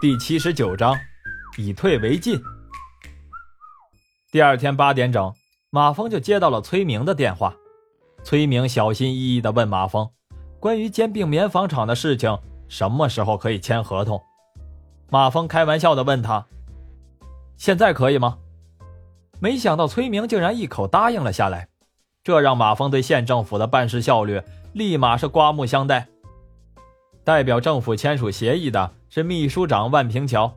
第七十九章，以退为进。第二天八点整，马峰就接到了崔明的电话。崔明小心翼翼地问马峰：“关于兼并棉纺厂的事情，什么时候可以签合同？”马峰开玩笑地问他：“现在可以吗？”没想到崔明竟然一口答应了下来，这让马峰对县政府的办事效率立马是刮目相待。代表政府签署协议的是秘书长万平桥。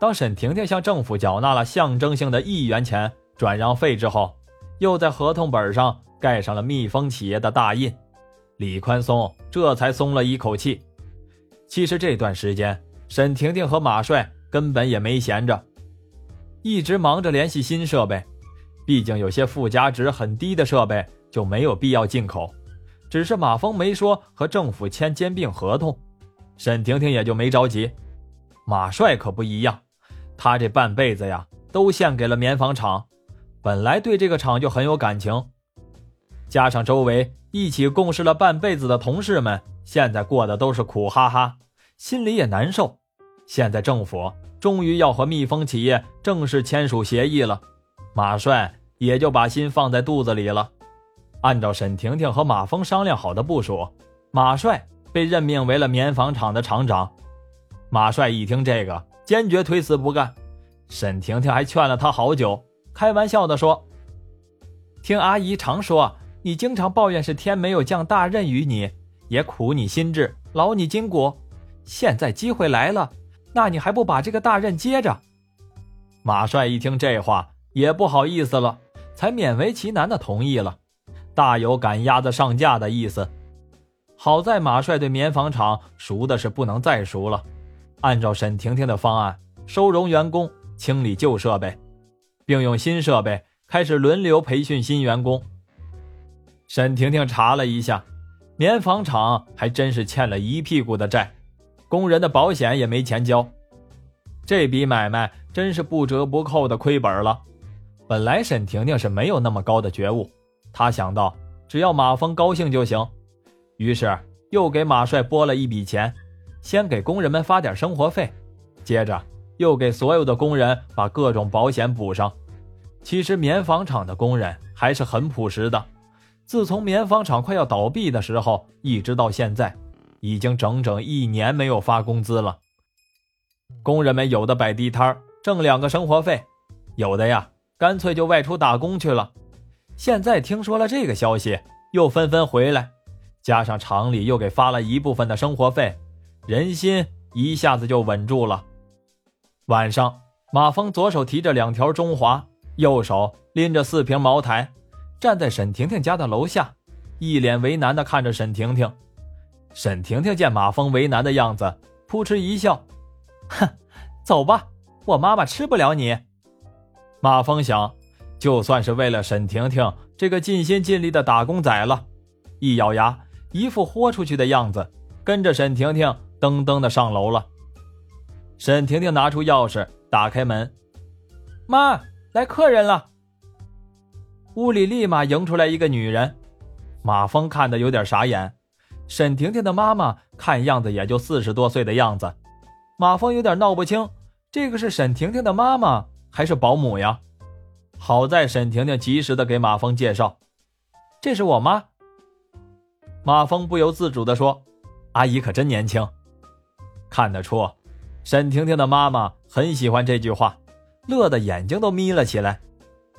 当沈婷婷向政府缴纳了象征性的一元钱转让费之后，又在合同本上盖上了蜜蜂企业的大印，李宽松这才松了一口气。其实这段时间，沈婷婷和马帅根本也没闲着，一直忙着联系新设备。毕竟有些附加值很低的设备就没有必要进口。只是马峰没说和政府签兼并合同，沈婷婷也就没着急。马帅可不一样，他这半辈子呀都献给了棉纺厂，本来对这个厂就很有感情，加上周围一起共事了半辈子的同事们，现在过得都是苦哈哈，心里也难受。现在政府终于要和蜜蜂企业正式签署协议了，马帅也就把心放在肚子里了。按照沈婷婷和马峰商量好的部署，马帅被任命为了棉纺厂的厂长。马帅一听这个，坚决推辞不干。沈婷婷还劝了他好久，开玩笑的说：“听阿姨常说，你经常抱怨是天没有降大任于你，也苦你心智，劳你筋骨。现在机会来了，那你还不把这个大任接着？”马帅一听这话，也不好意思了，才勉为其难的同意了。大有赶鸭子上架的意思。好在马帅对棉纺厂熟的是不能再熟了。按照沈婷婷的方案，收容员工，清理旧设备，并用新设备开始轮流培训新员工。沈婷婷查了一下，棉纺厂还真是欠了一屁股的债，工人的保险也没钱交。这笔买卖真是不折不扣的亏本了。本来沈婷婷是没有那么高的觉悟。他想到，只要马峰高兴就行，于是又给马帅拨了一笔钱，先给工人们发点生活费，接着又给所有的工人把各种保险补上。其实棉纺厂的工人还是很朴实的，自从棉纺厂快要倒闭的时候，一直到现在，已经整整一年没有发工资了。工人们有的摆地摊挣两个生活费，有的呀，干脆就外出打工去了。现在听说了这个消息，又纷纷回来，加上厂里又给发了一部分的生活费，人心一下子就稳住了。晚上，马峰左手提着两条中华，右手拎着四瓶茅台，站在沈婷婷家的楼下，一脸为难地看着沈婷婷。沈婷婷见马峰为难的样子，扑哧一笑：“哼，走吧，我妈妈吃不了你。”马峰想。就算是为了沈婷婷这个尽心尽力的打工仔了，一咬牙，一副豁出去的样子，跟着沈婷婷噔噔的上楼了。沈婷婷拿出钥匙，打开门，妈，来客人了。屋里立马迎出来一个女人，马峰看的有点傻眼。沈婷婷的妈妈看样子也就四十多岁的样子，马峰有点闹不清，这个是沈婷婷的妈妈还是保姆呀？好在沈婷婷及时的给马峰介绍：“这是我妈。”马峰不由自主的说：“阿姨可真年轻。”看得出，沈婷婷的妈妈很喜欢这句话，乐得眼睛都眯了起来，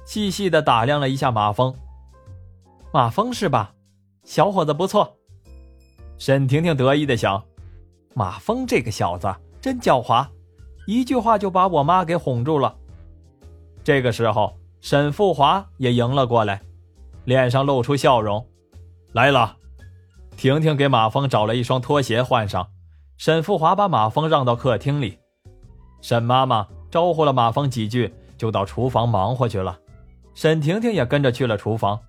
细细的打量了一下马峰。马峰是吧？小伙子不错。沈婷婷得意的想：“马峰这个小子真狡猾，一句话就把我妈给哄住了。”这个时候。沈富华也迎了过来，脸上露出笑容。来了，婷婷给马峰找了一双拖鞋换上。沈富华把马峰让到客厅里，沈妈妈招呼了马峰几句，就到厨房忙活去了。沈婷婷也跟着去了厨房。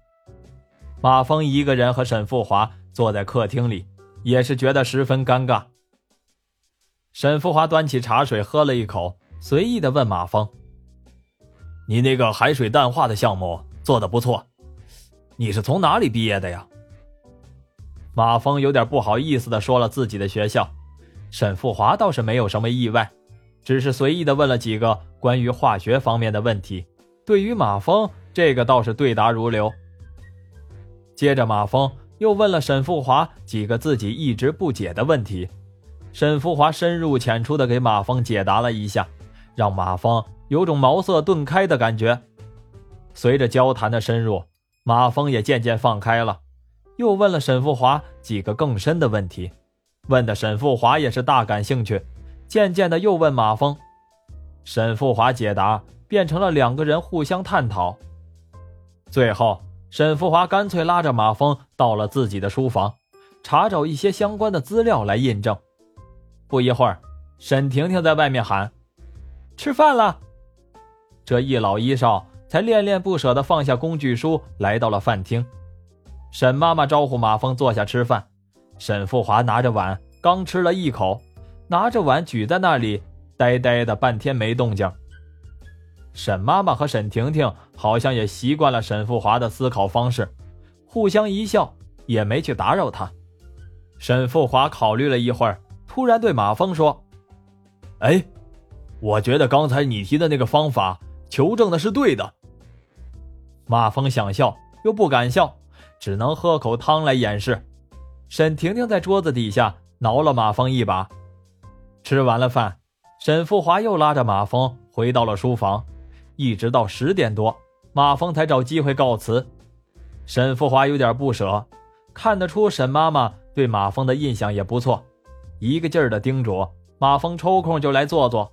马峰一个人和沈富华坐在客厅里，也是觉得十分尴尬。沈富华端起茶水喝了一口，随意的问马峰。你那个海水淡化的项目做的不错，你是从哪里毕业的呀？马峰有点不好意思的说了自己的学校，沈富华倒是没有什么意外，只是随意的问了几个关于化学方面的问题。对于马峰，这个倒是对答如流。接着，马峰又问了沈富华几个自己一直不解的问题，沈富华深入浅出的给马峰解答了一下，让马峰有种茅塞顿开的感觉。随着交谈的深入，马峰也渐渐放开了，又问了沈富华几个更深的问题，问的沈富华也是大感兴趣。渐渐的，又问马峰，沈富华解答变成了两个人互相探讨。最后，沈富华干脆拉着马峰到了自己的书房，查找一些相关的资料来印证。不一会儿，沈婷婷在外面喊：“吃饭了。”这一老一少才恋恋不舍地放下工具书，来到了饭厅。沈妈妈招呼马蜂坐下吃饭，沈富华拿着碗刚吃了一口。拿着碗举在那里，呆呆的半天没动静。沈妈妈和沈婷婷好像也习惯了沈富华的思考方式，互相一笑，也没去打扰他。沈富华考虑了一会儿，突然对马蜂说：“哎，我觉得刚才你提的那个方法求证的是对的。”马峰想笑又不敢笑，只能喝口汤来掩饰。沈婷婷在桌子底下挠了马峰一把。吃完了饭，沈富华又拉着马峰回到了书房，一直到十点多，马峰才找机会告辞。沈富华有点不舍，看得出沈妈妈对马峰的印象也不错，一个劲儿的叮嘱马峰抽空就来坐坐，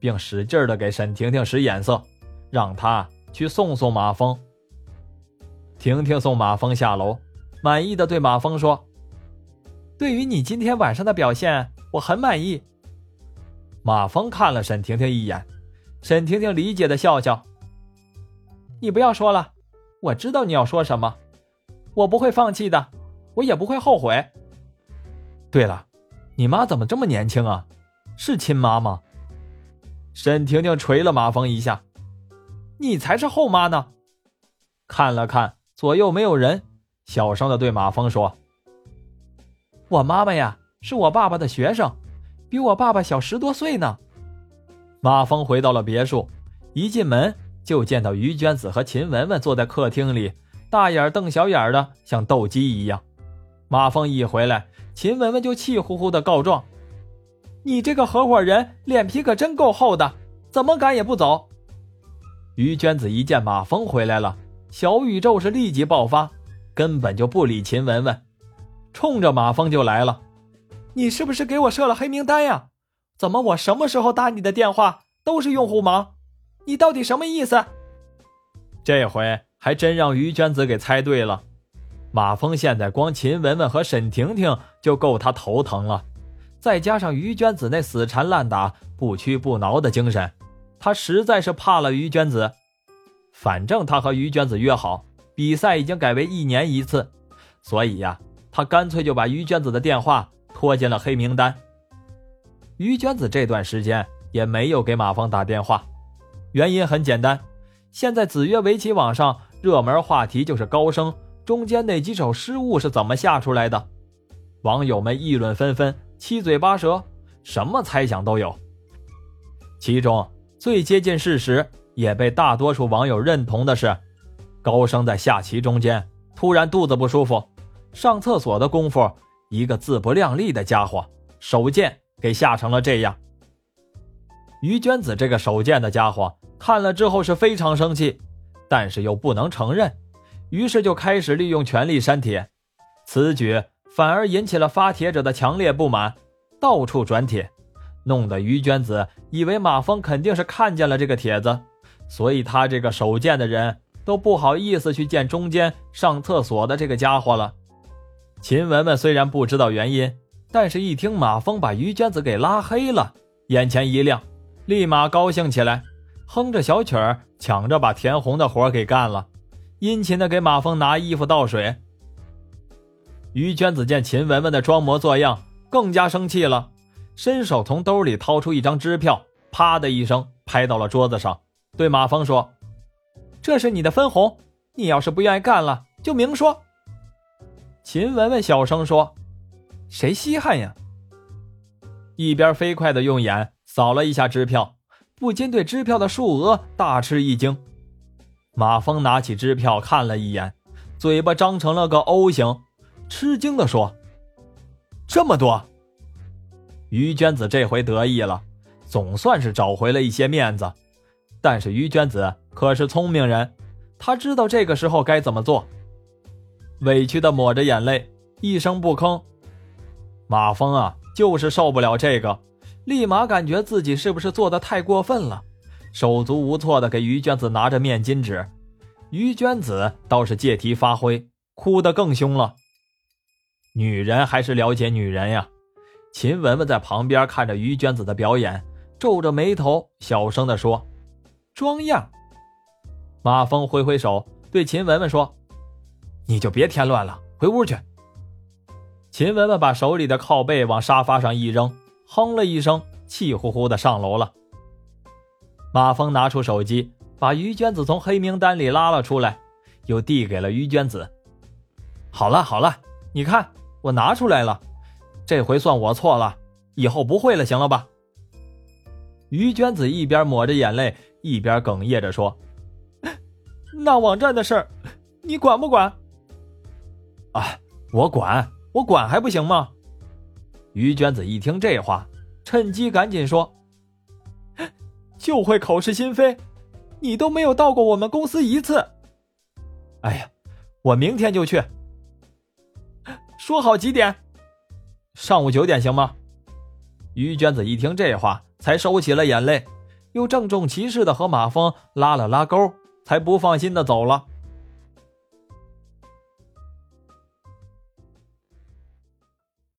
并使劲的给沈婷婷使眼色，让他去送送马蜂。婷婷送马蜂下楼，满意的对马蜂说：“对于你今天晚上的表现，我很满意。”马蜂看了沈婷婷一眼，沈婷婷理解的笑笑：“你不要说了，我知道你要说什么，我不会放弃的，我也不会后悔。对了，你妈怎么这么年轻啊？是亲妈吗？”沈婷婷捶了马蜂一下：“你才是后妈呢！”看了看左右没有人，小声的对马峰说：“我妈妈呀，是我爸爸的学生。”比我爸爸小十多岁呢。马峰回到了别墅，一进门就见到于娟子和秦雯雯坐在客厅里，大眼瞪小眼的，像斗鸡一样。马峰一回来，秦雯雯就气呼呼的告状：“你这个合伙人脸皮可真够厚的，怎么赶也不走？”于娟子一见马蜂回来了，小宇宙是立即爆发，根本就不理秦雯雯，冲着马蜂就来了。你是不是给我设了黑名单呀？怎么我什么时候打你的电话都是用户忙？你到底什么意思？这回还真让于娟子给猜对了。马峰现在光秦雯雯和沈婷婷就够他头疼了，再加上于娟子那死缠烂打、不屈不挠的精神，他实在是怕了于娟子。反正他和于娟子约好，比赛已经改为一年一次，所以呀，他干脆就把于娟子的电话。拖进了黑名单。于娟子这段时间也没有给马蜂打电话，原因很简单，现在子曰围棋网上热门话题就是高升中间那几手失误是怎么下出来的，网友们议论纷纷，七嘴八舌，什么猜想都有。其中最接近事实，也被大多数网友认同的是，高升在下棋中间突然肚子不舒服，上厕所的功夫。一个自不量力的家伙，手贱给吓成了这样。于娟子这个手贱的家伙看了之后是非常生气，但是又不能承认，于是就开始利用权力删帖。此举反而引起了发帖者的强烈不满，到处转帖，弄得于娟子以为马蜂肯定是看见了这个帖子，所以他这个手贱的人都不好意思去见中间上厕所的这个家伙了。秦雯雯虽然不知道原因，但是一听马蜂把于娟子给拉黑了，眼前一亮，立马高兴起来，哼着小曲儿，抢着把田红的活给干了，殷勤的给马蜂拿衣服倒水。于娟子见秦雯雯的装模作样，更加生气了，伸手从兜里掏出一张支票，啪的一声拍到了桌子上，对马蜂说：“这是你的分红，你要是不愿意干了，就明说。”秦雯雯小声说：“谁稀罕呀？”一边飞快的用眼扫了一下支票，不禁对支票的数额大吃一惊。马峰拿起支票看了一眼，嘴巴张成了个 O 型，吃惊地说：“这么多！”于娟子这回得意了，总算是找回了一些面子。但是于娟子可是聪明人，她知道这个时候该怎么做，委屈的抹着眼泪，一声不吭。马峰啊，就是受不了这个，立马感觉自己是不是做的太过分了，手足无措的给于娟子拿着面巾纸。于娟子倒是借题发挥，哭得更凶了。女人还是了解女人呀。秦雯雯在旁边看着于娟子的表演，皱着眉头，小声的说：“装样。”马峰挥挥手，对秦雯雯说：“你就别添乱了，回屋去。”秦雯雯把手里的靠背往沙发上一扔，哼了一声，气呼呼的上楼了。马峰拿出手机，把于娟子从黑名单里拉了出来，又递给了于娟子：“好了好了，你看我拿出来了。”这回算我错了，以后不会了，行了吧？于娟子一边抹着眼泪，一边哽咽着说：“那网站的事儿，你管不管？”啊，我管，我管还不行吗？于娟子一听这话，趁机赶紧说：“就会口是心非，你都没有到过我们公司一次。”哎呀，我明天就去。说好几点？上午九点行吗？于娟子一听这话，才收起了眼泪，又郑重其事的和马峰拉了拉钩，才不放心的走了。